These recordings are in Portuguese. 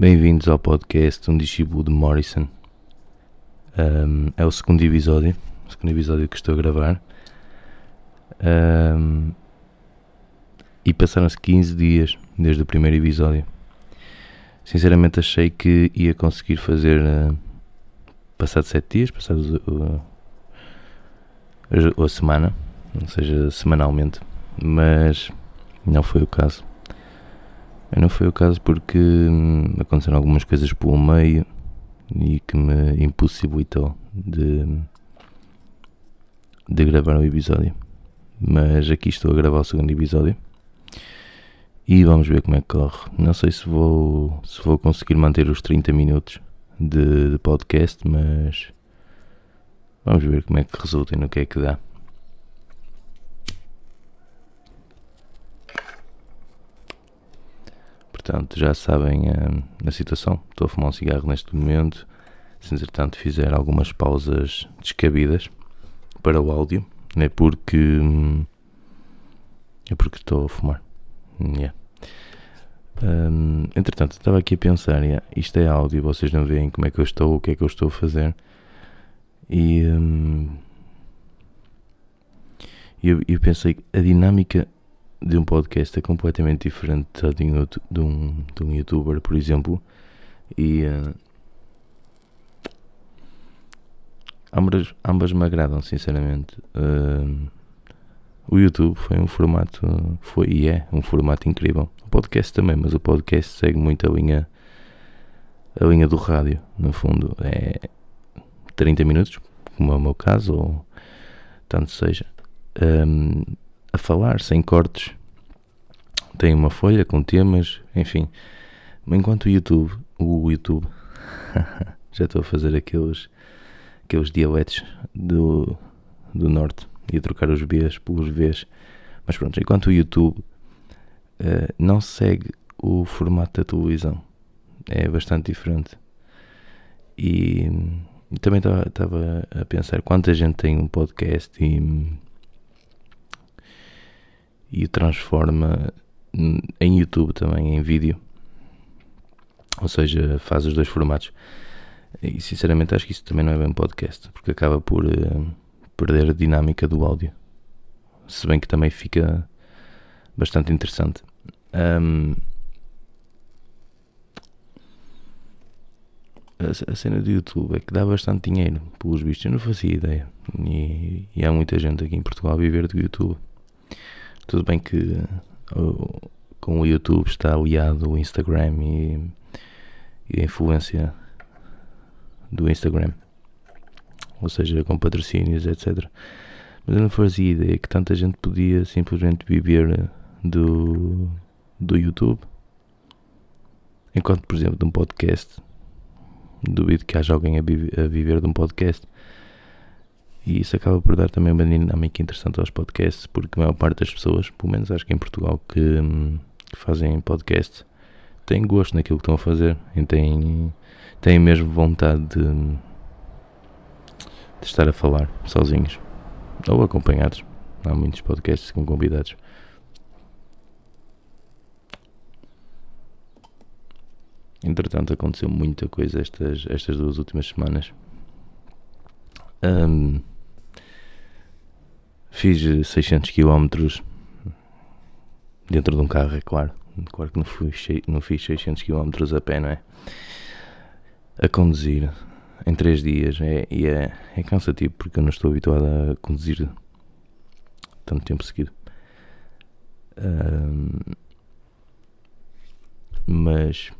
Bem-vindos ao podcast Um Discípulo de Morrison. Um, é o segundo episódio, o segundo episódio que estou a gravar. Um, e passaram-se 15 dias desde o primeiro episódio. Sinceramente achei que ia conseguir fazer uh, passado 7 dias, passado uh, a semana, ou seja, semanalmente, mas não foi o caso. Não foi o caso porque hum, aconteceram algumas coisas pelo meio e que me impossibilitou de, de gravar o episódio. Mas aqui estou a gravar o segundo episódio e vamos ver como é que corre. Não sei se vou, se vou conseguir manter os 30 minutos de, de podcast, mas vamos ver como é que resulta e no que é que dá. Portanto, já sabem uh, a situação. Estou a fumar um cigarro neste momento. Se entretanto fizer algumas pausas descabidas para o áudio, é porque. Hum, é porque estou a fumar. Yeah. Um, entretanto, estava aqui a pensar: yeah, isto é áudio, vocês não veem como é que eu estou, o que é que eu estou a fazer. E. Um, eu, eu pensei a dinâmica de um podcast é completamente diferente de um, de um, de um youtuber, por exemplo. E uh, ambas, ambas me agradam, sinceramente. Uh, o YouTube foi um formato, foi e é um formato incrível. O podcast também, mas o podcast segue muito a linha, a linha do rádio, no fundo. É 30 minutos, como é o meu caso, ou tanto seja. Um, falar sem cortes. Tem uma folha com temas, enfim. Enquanto o YouTube, o YouTube, já estou a fazer aqueles, aqueles dialetos do, do norte e a trocar os Bs pelos Vs. Mas pronto, enquanto o YouTube uh, não segue o formato da televisão, é bastante diferente. E, e também estava a pensar quanta gente tem um podcast e e o transforma em YouTube também, em vídeo. Ou seja, faz os dois formatos. E sinceramente acho que isso também não é bem podcast, porque acaba por uh, perder a dinâmica do áudio. Se bem que também fica bastante interessante. Um, a, cena do YouTube é que dá bastante dinheiro, pelos vistos. Eu não fazia ideia. E, e há muita gente aqui em Portugal a viver do YouTube. Tudo bem que com o YouTube está aliado o Instagram e, e a influência do Instagram, ou seja, com patrocínios, etc. Mas eu não fazia ideia que tanta gente podia simplesmente viver do, do YouTube. Enquanto, por exemplo, de um podcast, duvido que haja alguém a, a viver de um podcast. E isso acaba por dar também uma dinâmica interessante aos podcasts, porque a maior parte das pessoas, pelo menos acho que em Portugal, que, que fazem podcasts, têm gosto naquilo que estão a fazer e têm, têm mesmo vontade de, de estar a falar sozinhos ou acompanhados. Há muitos podcasts com convidados. Entretanto, aconteceu muita coisa estas, estas duas últimas semanas. Um, Fiz 600 km dentro de um carro, é claro. Claro que não, fui, não fiz 600 km a pé, não é? A conduzir em 3 dias é, e é, é cansativo porque eu não estou habituado a conduzir tanto tempo seguido. Um, mas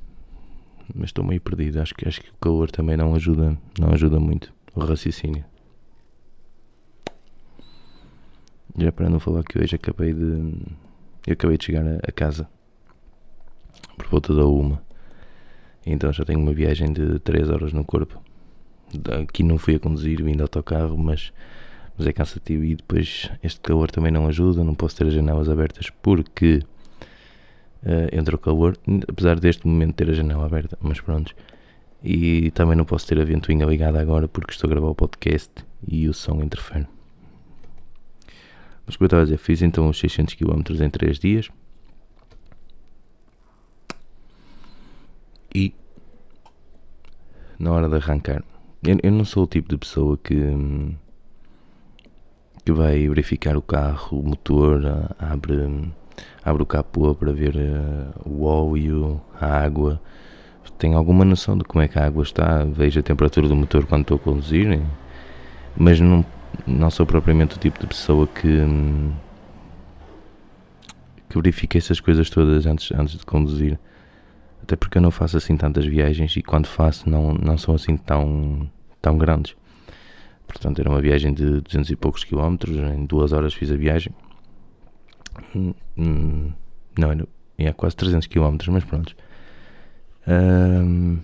mas estou meio perdido. Acho que, acho que o calor também não ajuda, não ajuda muito o raciocínio. Já para não falar que hoje acabei de. Eu acabei de chegar a, casa por volta da uma. Então já tenho uma viagem de 3 horas no corpo. Aqui não fui a conduzir, vim de autocarro, mas, mas é cansativo. E depois este calor também não ajuda. Não posso ter as janelas abertas porque uh, entra o calor. Apesar deste momento ter a janela aberta, mas pronto. E também não posso ter a ventoinha ligada agora porque estou a gravar o podcast e o som interfere. Mas como eu estava a dizer, fiz então os 600 km em 3 dias. E na hora de arrancar, eu, eu não sou o tipo de pessoa que, que vai verificar o carro, o motor, abre, abre o capô para ver eh, o óleo, a água tenho alguma noção de como é que a água está, vejo a temperatura do motor quando estou a conduzir, mas não não sou propriamente o tipo de pessoa que, que verifica essas coisas todas antes, antes de conduzir. Até porque eu não faço assim tantas viagens e quando faço não, não são assim tão, tão grandes. Portanto, era uma viagem de 200 e poucos quilómetros, em duas horas fiz a viagem. Hum, não, era, é quase 300 quilómetros, mas pronto. Um,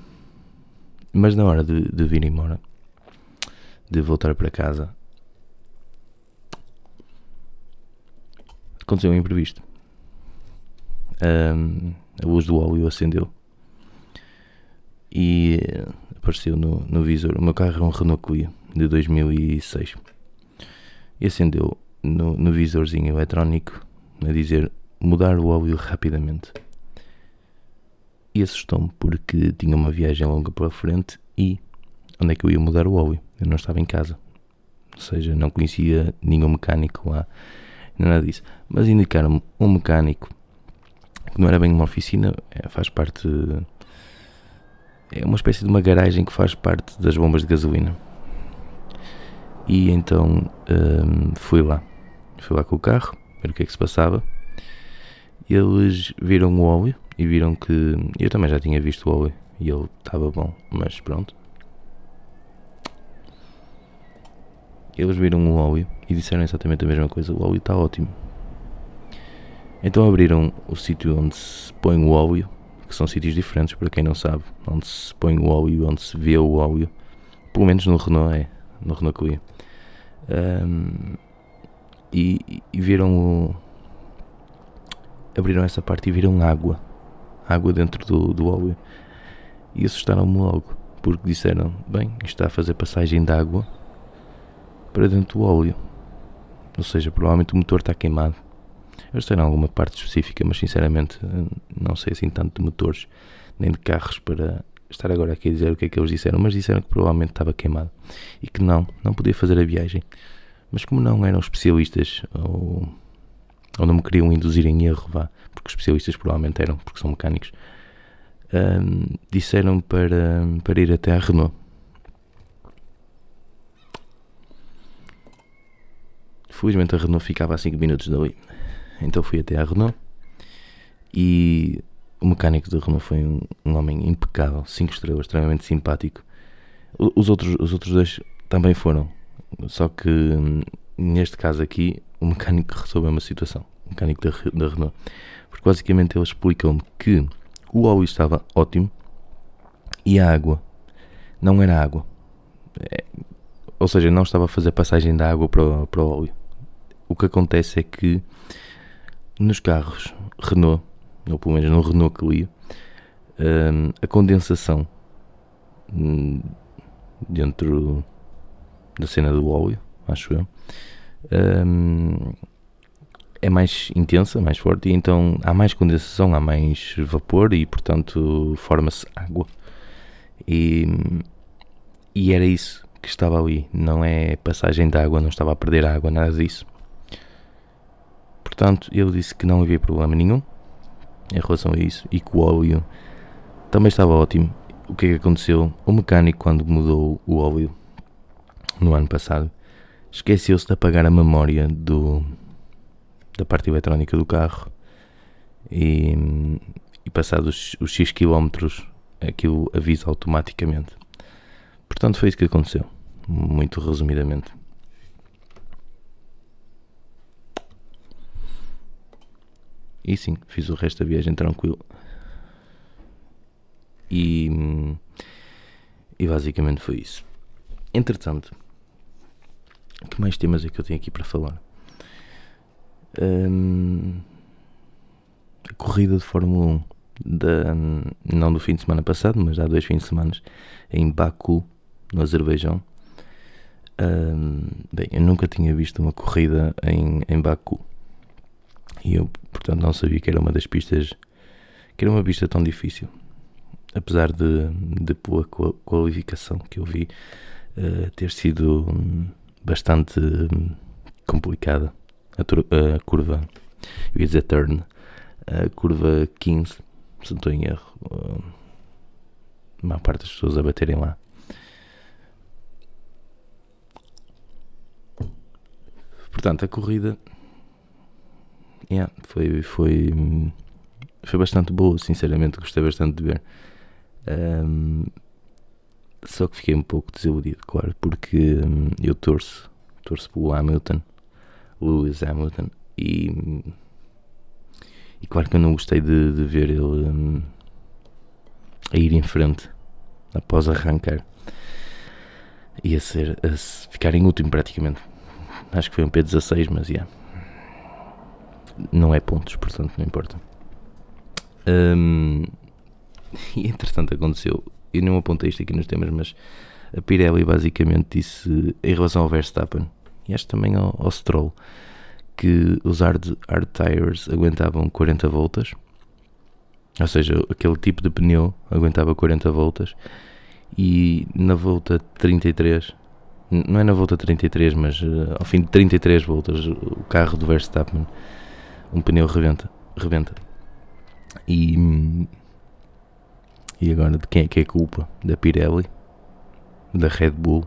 mas na hora de, de vir embora, de voltar para casa, aconteceu um imprevisto. Um, a luz do óleo acendeu e apareceu no, no visor. O meu carro é um Renault Clio de 2006 e acendeu no, no visorzinho eletrónico a dizer mudar o óleo rapidamente. E assustou-me porque tinha uma viagem longa pela frente e onde é que eu ia mudar o óleo? Eu não estava em casa. Ou seja, não conhecia nenhum mecânico lá, nada disso. Mas indicaram-me um mecânico que não era bem uma oficina, é, faz parte. É uma espécie de uma garagem que faz parte das bombas de gasolina. E então um, fui lá. Fui lá com o carro, ver o que é que se passava. Eles viram o óleo e viram que. Eu também já tinha visto o óleo e ele estava bom, mas pronto. Eles viram o óleo e disseram exatamente a mesma coisa: o óleo está ótimo. Então abriram o sítio onde se põe o óleo, que são sítios diferentes para quem não sabe, onde se põe o óleo, onde se vê o óleo, pelo menos no Renault é, no Renault Clio. Um, e, e, viram o. abriram essa parte e viram água, água dentro do, do óleo. E assustaram-me logo, porque disseram: bem, isto está a fazer passagem de água para dentro do óleo. Ou seja, provavelmente o motor está queimado. Eu sei em alguma parte específica, mas sinceramente não sei assim tanto de motores nem de carros para estar agora aqui a dizer o que é que eles disseram, mas disseram que provavelmente estava queimado e que não, não podia fazer a viagem. Mas como não eram especialistas ou, ou não me queriam induzir em erro, vá, porque especialistas provavelmente eram, porque são mecânicos, hum, disseram para, para ir até a Renault. Felizmente a Renault ficava a 5 minutos dali. Então fui até à Renault e o mecânico da Renault foi um, um homem impecável, 5 estrelas, extremamente simpático. Os outros, os outros dois também foram, só que neste caso aqui o mecânico resolveu uma situação, o mecânico da, da Renault, porque basicamente ele explicou-me que o óleo estava ótimo e a água não era água. É, ou seja, não estava a fazer passagem da água para para o óleo. O que acontece é que nos carros Renault, ou pelo menos no Renault Clio, um, a condensação um, dentro da cena do óleo, acho eu, um, é mais intensa, mais forte, e então há mais condensação, há mais vapor e, portanto, forma-se água. E, e era isso que estava ali, não é passagem de água, não estava a perder água, nada disso. Portanto, ele disse que não havia problema nenhum em relação a isso e que o óleo também estava ótimo. O que é que aconteceu? O mecânico, quando mudou o óleo no ano passado, esqueceu-se de apagar a memória do, da parte eletrónica do carro e, e passados os X quilómetros aquilo avisa automaticamente. Portanto, foi isso que aconteceu, muito resumidamente. E sim, fiz o resto da viagem tranquilo. E, e basicamente foi isso. Entretanto, que mais temas é que eu tenho aqui para falar? Um, a corrida de Fórmula 1, da, não do fim de semana passado, mas há dois fins de semana, em Baku, no Azerbaijão. Um, bem, eu nunca tinha visto uma corrida em, em Baku. E eu, portanto, não sabia que era uma das pistas, que era uma pista tão difícil. apesar de, de boa qualificação que eu vi uh, ter sido bastante complicada a, curva, eu ia dizer turn, a curva 15, se não estou em erro, uh, a maior parte das pessoas a baterem lá. Portanto, a corrida yeah, foi, foi, foi bastante boa, sinceramente, gostei bastante de ver. Um, só que fiquei um pouco desiludido, claro, porque um, eu torço, torço pelo Hamilton, Lewis Hamilton, e, e claro que eu não gostei de, de ver ele um, a ir em frente após arrancar. Ia ser a ficar em último praticamente. Acho que foi um P16, mas yeah. Não é pontos, portanto não importa. Um, e entretanto aconteceu, eu não apontei isto aqui nos temas, mas a Pirelli basicamente disse em relação ao Verstappen e acho também ao, ao Stroll que os hard, hard tires aguentavam 40 voltas, ou seja, aquele tipo de pneu aguentava 40 voltas e na volta 33 não é na volta 33, mas uh, ao fim de 33 voltas, o carro do Verstappen, um pneu rebenta. rebenta. E, e agora, de quem é que é culpa? Da Pirelli? Da Red Bull?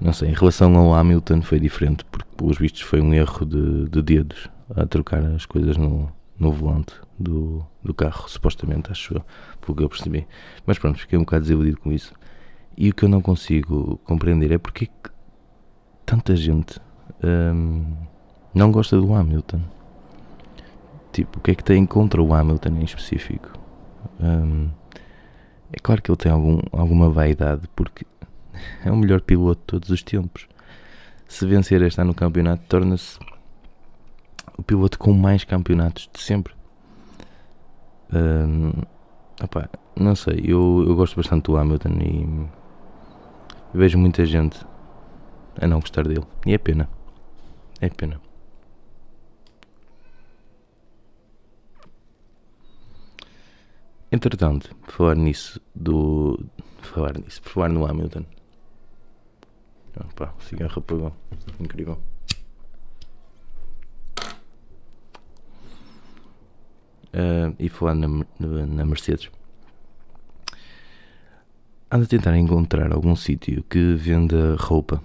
Não sei, em relação ao Hamilton foi diferente, porque pelos vistos foi um erro de, de dedos a trocar as coisas no, no volante do, do carro, supostamente, acho eu, pelo que eu percebi. Mas pronto, fiquei um bocado desiludido com isso. E o que eu não consigo compreender é porque que tanta gente hum, não gosta do Hamilton. Tipo, o que é que tem contra o Hamilton em específico? Hum, é claro que ele tem algum, alguma vaidade, porque é o melhor piloto de todos os tempos. Se vencer este ano no campeonato, torna-se o piloto com mais campeonatos de sempre. Hum, opa, não sei, eu, eu gosto bastante do Hamilton e vejo muita gente a não gostar dele. E é pena. É pena. Entretanto, falar nisso do. Falar nisso, falar no Hamilton. Opa, o cigarro apagou. Incrível. Uh, e falar na, na, Mercedes ando a tentar encontrar algum sítio que venda roupa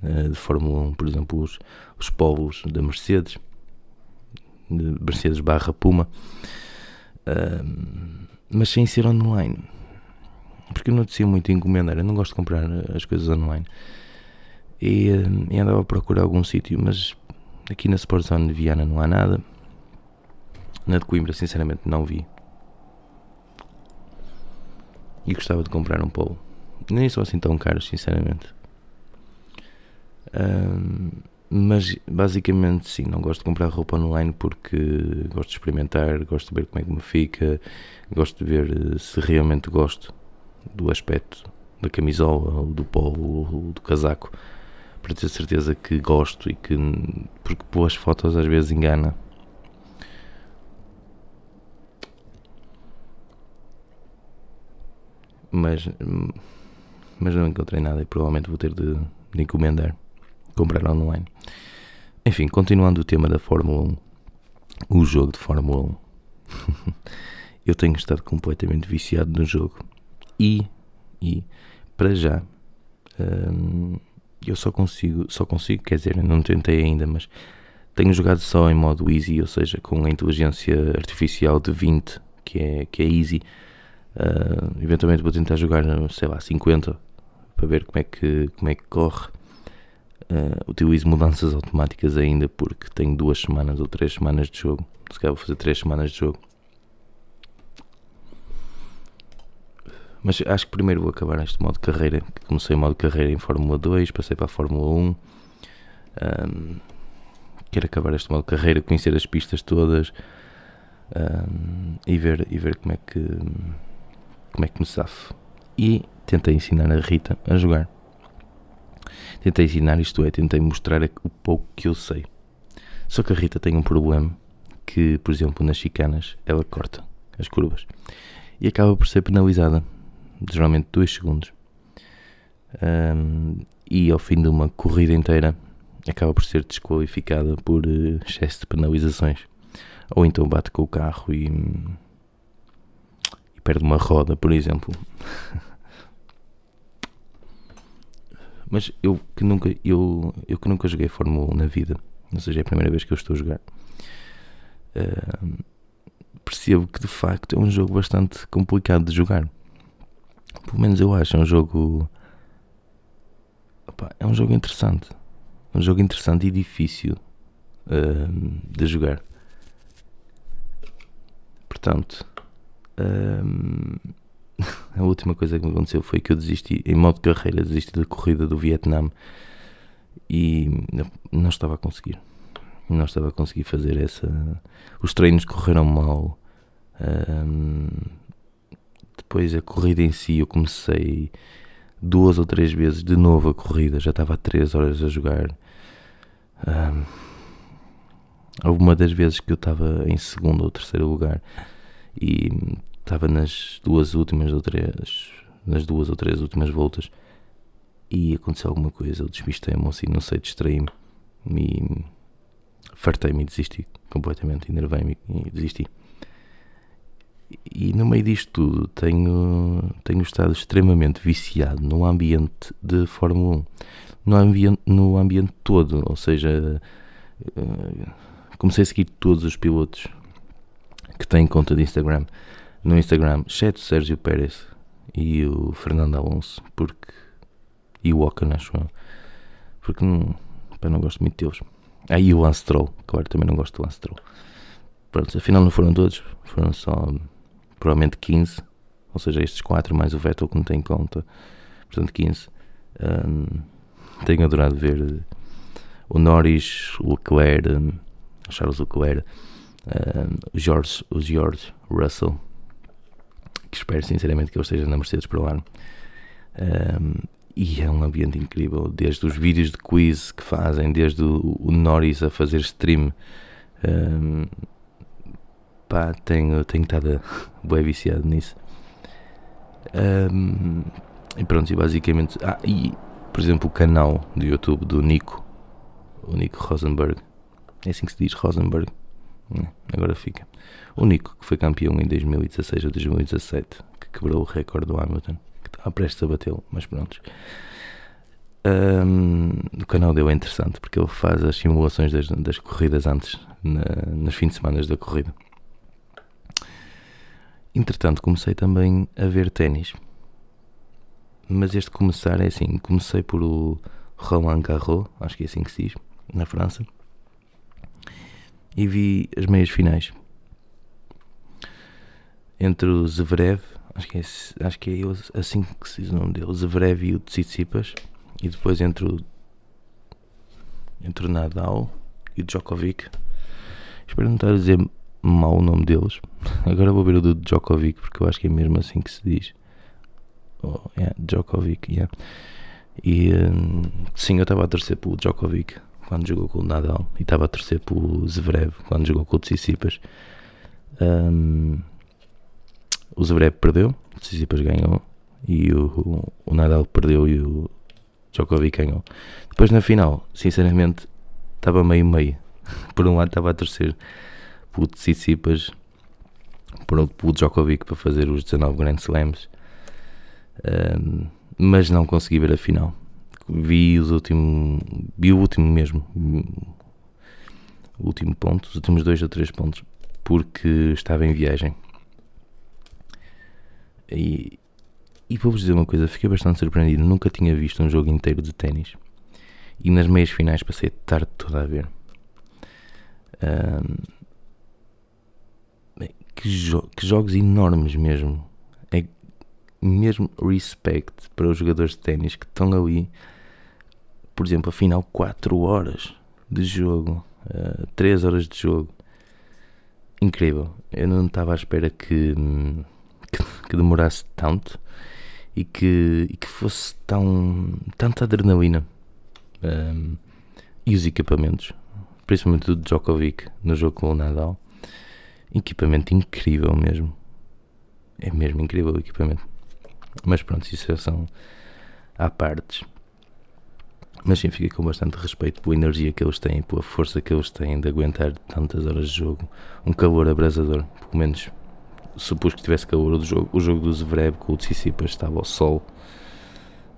uh, de Fórmula 1, por exemplo, os, os da Mercedes, de Mercedes barra Puma, mas sem ser online. Porque eu não decido muito encomendar, eu não gosto de comprar as coisas online. E, uh, e andava a procurar algum sítio, mas aqui na Sportzone de Viana não há nada. Na de Coimbra, sinceramente, não vi e gostava de comprar um polo. Nem são assim tão caros, sinceramente. Um, mas basicamente sim, não gosto de comprar roupa online porque gosto de experimentar, gosto de ver como é que me fica, gosto de ver eh, se realmente gosto do aspecto da camisola, ou do polo, ou do casaco, para ter certeza que gosto e que porque boas fotos às vezes engana mas, mas não encontrei nada e provavelmente vou ter de, de encomendar, comprar online. Enfim, continuando o tema da Fórmula 1, o jogo de Fórmula 1. eu tenho estado completamente viciado no jogo e, e para já, hum, eu só consigo, só consigo, quer dizer, não tentei ainda, mas tenho jogado só em modo easy, ou seja, com a inteligência artificial de 20, que é, que é easy Uh, eventualmente vou tentar jogar, sei lá, 50 para ver como é que, como é que corre. Uh, utilizo mudanças automáticas ainda porque tenho duas semanas ou três semanas de jogo. Se calhar vou fazer três semanas de jogo. Mas acho que primeiro vou acabar este modo de carreira. Comecei o modo carreira em Fórmula 2, passei para a Fórmula 1. Um, quero acabar este modo de carreira, conhecer as pistas todas um, e, ver, e ver como é que como é que me safo. E tentei ensinar a Rita a jogar. Tentei ensinar, isto é, tentei mostrar o pouco que eu sei. Só que a Rita tem um problema que, por exemplo, nas chicanas, ela corta as curvas. e acaba por ser penalizada, geralmente 2 segundos. Um, e ao fim de uma corrida inteira acaba por ser desqualificada por uh, excesso de penalizações. Ou então bate com o carro e, e perde uma roda, por exemplo. Mas eu que nunca, eu, eu que nunca joguei Fórmula 1 na vida, ou seja, é a primeira vez que eu estou a jogar, uh, percebo que de facto é um jogo bastante complicado de jogar. Pelo menos eu acho, é um jogo. Opa, é um jogo interessante. Um jogo interessante e difícil uh, de jogar. Portanto, uh, a última coisa que me aconteceu foi que eu desisti, em modo carreira, desisti da corrida do Vietnã e não estava a conseguir. Não estava a conseguir fazer essa. Os treinos correram mal. Um, depois a corrida em si, eu comecei duas ou três vezes de novo a corrida, já estava há três horas a jogar. Um, houve uma das vezes que eu estava em segundo ou terceiro lugar e estava nas duas últimas ou três, nas duas ou três últimas voltas e aconteceu alguma coisa, eu despistei-me assim, não sei, distraí-me e fartei-me e desisti completamente, enervei-me e desisti. E no meio disto tudo tenho, tenho estado extremamente viciado no ambiente de Fórmula 1, no ambiente, no ambiente todo, ou seja, eh, comecei a seguir todos os pilotos que têm conta de Instagram no Instagram, exceto o Sérgio Pérez e o Fernando Alonso, porque. e o Ocon, acho eu. Porque não, pá, não gosto muito deles. Ah, e o Lance Stroll, claro, também não gosto do Lance Stroll. Pronto, afinal não foram todos, foram só provavelmente 15, ou seja, estes 4 mais o Vettel que não tem conta, portanto 15. Um, tenho adorado ver o Norris, o Leclerc, um, Charles Leclerc, um, o, George, o George Russell, que espero sinceramente que ele esteja na Mercedes para o ano. Um, e é um ambiente incrível, desde os vídeos de quiz que fazem, desde o, o Norris a fazer stream. Um, pá, tenho, tenho estado bem viciado nisso. Um, e pronto, e basicamente. Ah, e por exemplo, o canal do YouTube do Nico, o Nico Rosenberg, é assim que se diz Rosenberg, agora fica. O Nico, que foi campeão em 2016 ou 2017, que quebrou o recorde do Hamilton, que prestes a batê-lo, mas pronto. Um, o canal dele é interessante porque ele faz as simulações das, das corridas antes, na, nos fins de semana da corrida. Entretanto, comecei também a ver ténis. Mas este começar é assim: comecei por o Roland Garros, acho que é assim que se diz, na França, e vi as meias finais entre o Zverev, acho que é, acho que é assim que se diz o nome dele, Zverev e o Tsitsipas, e depois entre o, entre o Nadal e o Djokovic. Espero não estar a dizer mal o nome deles. Agora vou ver o do Djokovic, porque eu acho que é mesmo assim que se diz. Oh, yeah, Djokovic, yeah. E um, sim, eu estava a torcer pelo Djokovic quando jogou com o Nadal e estava a torcer pelo Zverev quando jogou com o Tsitsipas. Um, o Zverev perdeu, o Tsitsipas ganhou e o, o, Nadal perdeu e o Djokovic ganhou. Depois na final, sinceramente, estava meio meio. Por um lado estava a torcer pelo Tsitsipas, por outro pelo Djokovic para fazer os 19 Grand Slams, um, mas não consegui ver a final. Vi os últimos, vi o último mesmo, o último ponto, os últimos dois ou três pontos, porque estava em viagem e, e vou-vos dizer uma coisa, fiquei bastante surpreendido. Nunca tinha visto um jogo inteiro de ténis. E nas meias finais passei a tarde toda a ver. Um, que, jo que, jogos enormes mesmo. É mesmo respect para os jogadores de ténis que estão ali. Por exemplo, a final 4 horas de jogo. Uh, 3 horas de jogo. Incrível. Eu não estava à espera que. Que, que demorasse tanto e que, e que fosse tão tanta adrenalina um, e os equipamentos, principalmente do Djokovic no jogo com o Nadal, equipamento incrível mesmo. é mesmo incrível o equipamento. Mas pronto, isso são à partes. Mas sim, fica com bastante respeito pela energia que eles têm, pela força que eles têm de aguentar tantas horas de jogo. Um calor abrasador, pelo menos supus que tivesse calor o jogo. O jogo do Zverev com o Tsitsipas estava ao sol,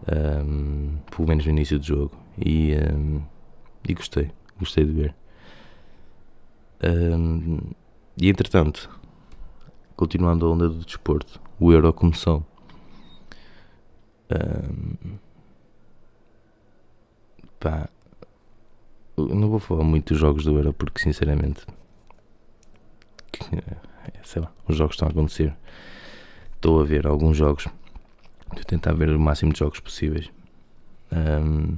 um, pelo menos no início do jogo. E, um, e gostei, gostei de ver. Um, e entretanto, continuando a onda do desporto, o Euro começou. Um, pá, não vou falar muito dos jogos do Euro porque sinceramente sei lá, os jogos estão a acontecer. Estou a ver alguns jogos. Estou a tentar ver o máximo de jogos possíveis. Um,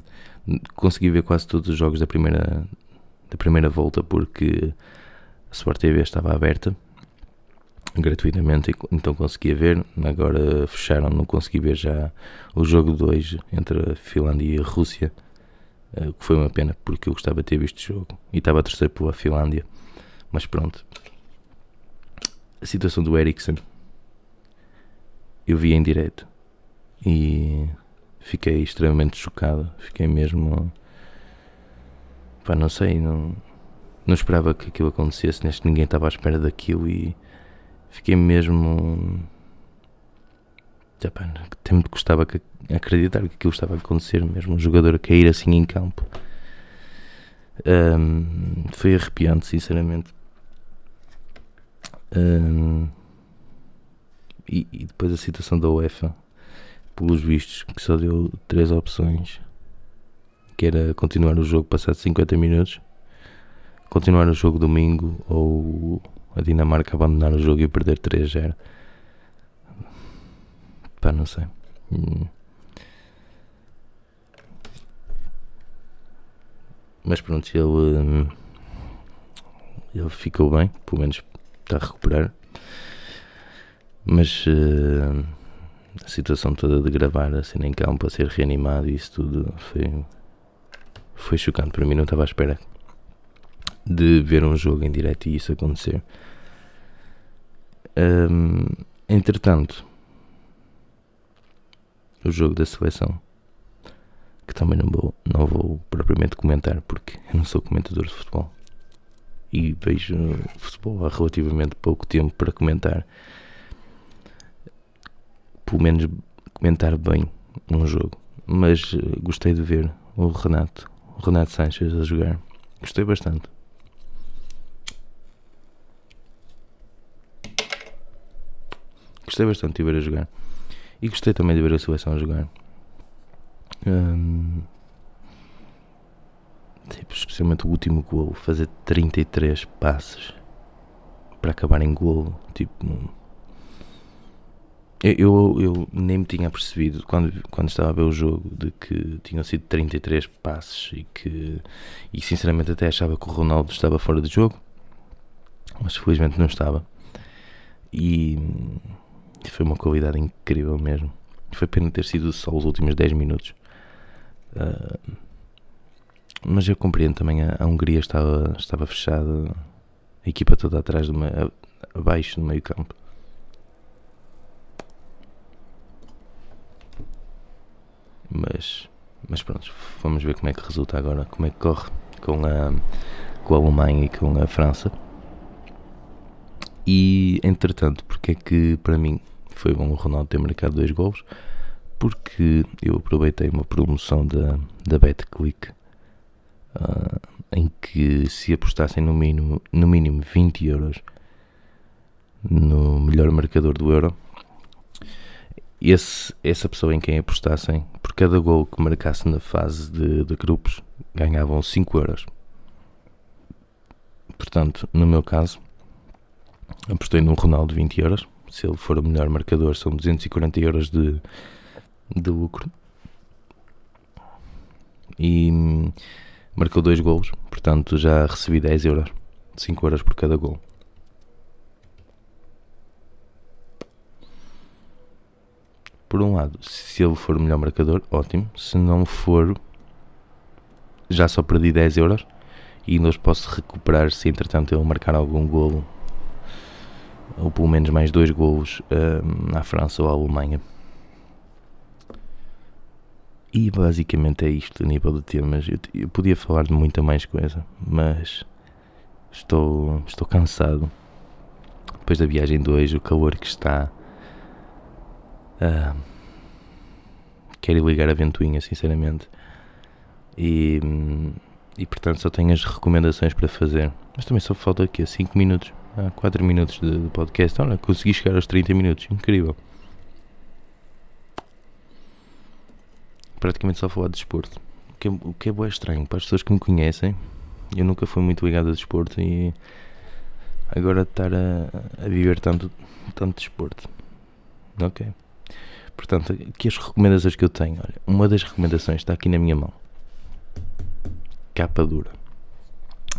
consegui ver quase todos os jogos da primeira, da primeira volta porque a Sport TV estava aberta gratuitamente, então conseguia ver. Agora fecharam, não consegui ver já o jogo 2 entre a Finlândia e a Rússia, eh, que foi uma pena porque eu gostava de ter visto o jogo e estava a torcer pela Finlândia. Mas pronto, a situação do Ericsson eu vi em direto e fiquei extremamente chocado. Fiquei mesmo. Pá, não sei, não, não esperava que aquilo acontecesse. Neste ninguém estava à espera daquilo e fiquei mesmo. Pá, até me custava acreditar que aquilo estava a acontecer mesmo. Um jogador a cair assim em campo. Um, foi arrepiante, sinceramente. Um, e, e, depois a situação da UEFA, pelos vistos, que só deu três opções, que era continuar o jogo passado 50 minutos, continuar o jogo domingo ou a Dinamarca abandonar o jogo e perder 3-0. Pá, não sei. Hum. Mas pronto, ele, hum, ele ficou bem, pelo menos está a recuperar. Mas uh, a situação toda de gravar assim em campo, a ser reanimado e isso tudo foi, foi chocante. Para mim, não estava à espera de ver um jogo em direto e isso acontecer. Um, entretanto, o jogo da seleção, que também não vou, não vou propriamente comentar porque eu não sou comentador de futebol e vejo futebol há relativamente pouco tempo para comentar. Pelo menos comentar bem um jogo. Mas eh, gostei de ver o Renato, o Renato Sanches a jogar. Gostei bastante. Gostei bastante de ver a jogar. E gostei também de ver a seleção jogar. Hum, Tipo, especialmente o último gol, fazer 33 passes para acabar em gol. Tipo, eu, eu, nem me tinha percebido quando, quando estava a ver o jogo de que tinham sido 33 passes e que, e sinceramente, até achava que o Ronaldo estava fora do jogo, mas felizmente não estava. E foi uma qualidade incrível mesmo. Foi pena ter sido só os últimos 10 minutos. Uh, mas eu compreendo também, a, a Hungria estava, estava fechada, a equipa toda atrás, do meio, abaixo no meio campo. Mas, mas pronto, vamos ver como é que resulta agora, como é que corre com a, com a Alemanha e com a França. E entretanto, porque é que para mim foi bom o Ronaldo ter marcado dois gols? Porque eu aproveitei uma promoção da, da BetClick uh, em que se apostassem no mínimo, no mínimo 20 euros no melhor marcador do Euro, esse, essa pessoa em quem apostassem, por cada gol que marcasse na fase de, de grupos, ganhavam 5 euros. Portanto, no meu caso, apostei no Ronaldo 20 euros. Se ele for o melhor marcador, são 240 euros de, de lucro. E marcou dois golos, portanto já recebi 10 euros, 5 euros por cada gol. Por um lado, se ele for o melhor marcador, ótimo. Se não for, já só perdi 10 euros e ainda os posso recuperar se entretanto ele marcar algum golo ou pelo menos mais dois golos uh, à França ou à Alemanha. E basicamente é isto a nível de temas. Eu, eu, podia falar de muita mais coisa, mas estou, estou cansado. Depois da viagem de hoje, o calor que está. Uh, quero ligar a ventoinha, sinceramente. E, e portanto só tenho as recomendações para fazer. Mas também só falta aqui a 5 minutos, a 4 minutos de, de podcast. Olha, consegui chegar aos 30 minutos, incrível. praticamente só falar de desporto. O que, é, o que é bem estranho para as pessoas que me conhecem. Eu nunca fui muito ligado a desporto e agora estar a, a viver tanto, tanto desporto. Ok. Portanto, aqui as recomendações que eu tenho. Olha, uma das recomendações está aqui na minha mão. Capa dura.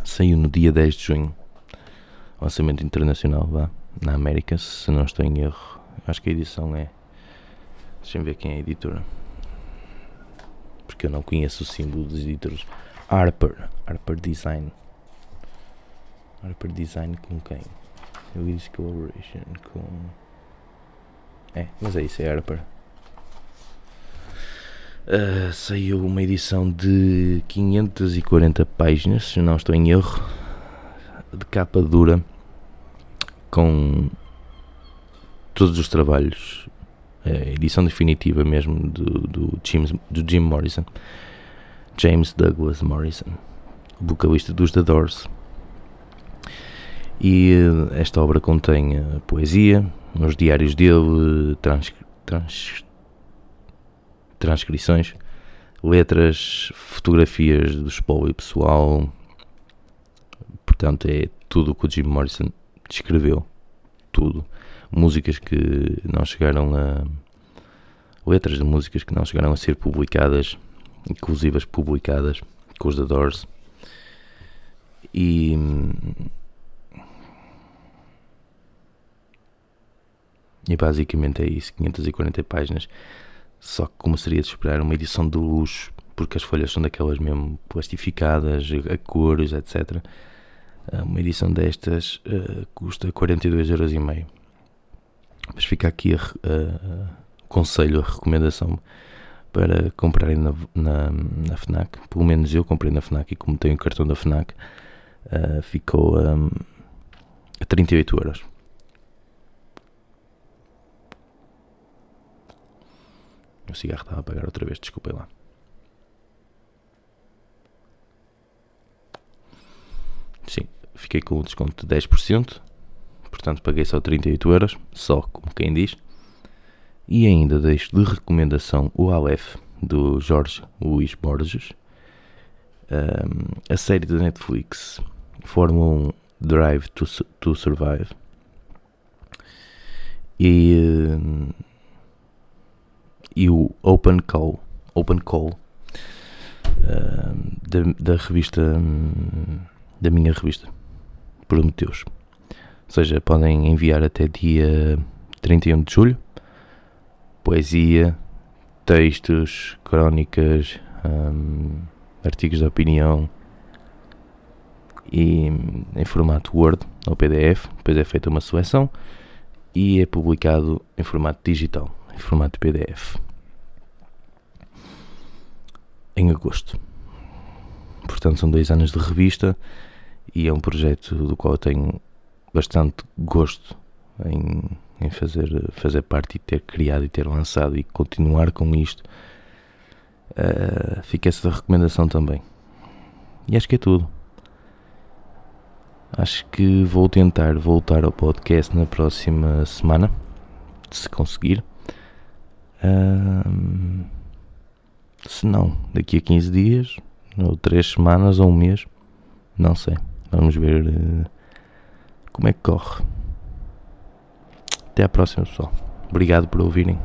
Saiu no dia 10 de junho. Lançamento internacional, vá. Na América, se não estou em erro. Acho que a edição é. Deixa-me ver quem é a editora porque eu não conheço o símbolo dos editores. Harper, Harper Design. Harper Design com quem? Eu disse Collaboration com. É, mas é isso, é Harper. Uh, saiu uma edição de 540 páginas, se não estou em erro, de capa dura, com todos os trabalhos edição definitiva mesmo do, do, James, do Jim Morrison, James Douglas Morrison, o vocalista dos The Doors. E eh, esta obra contém poesia, os diários dele, trans, trans, transcrições, letras, fotografias do espólio pessoal. Portanto, é tudo o que o Jim Morrison escreveu. Tudo músicas que não chegaram a. letras de músicas que não chegaram a ser publicadas, inclusivas publicadas com os The Doors. E. E basicamente é isso, 540 páginas. Só que, como seria de esperar, uma edição de luxo, porque as folhas são daquelas mesmo plastificadas, a cores, etc. Uma edição destas uh, custa 42,5€. Mas fica aqui o conselho, a recomendação para comprarem na, na, na, FNAC. Pelo menos eu comprei na FNAC e como tenho o cartão da FNAC, uh, ficou um, a 38 euros. O cigarro estava a pagar outra vez, desculpem lá. Sim, fiquei com o desconto de 10% portanto paguei só 38 euros, só como quem diz. E ainda deixo de recomendação o Aleph, do Jorge Luís Borges, um, a série da Netflix Fórmula 1 Drive to, to Survive. E, um, e o Open Call, Open Call um, da, da revista da minha revista Prometeus. Ou seja, podem enviar até dia 31 de julho poesia, textos, crónicas, um, artigos de opinião e em formato Word ou PDF. Depois é feita uma seleção e é publicado em formato digital, em formato PDF, em agosto. Portanto, são dois anos de revista e é um projeto do qual eu tenho bastante gosto em, em fazer, fazer parte e ter criado e ter lançado e continuar com isto. Uh, fica essa recomendação também. E acho que é tudo. Acho que vou tentar voltar ao podcast na próxima semana, se conseguir. Uh, se não, daqui a 15 dias, ou 3 semanas, ou um mês, não sei. Vamos ver. Uh, como é que corre. Até à próxima, pessoal. Obrigado por ouvirem.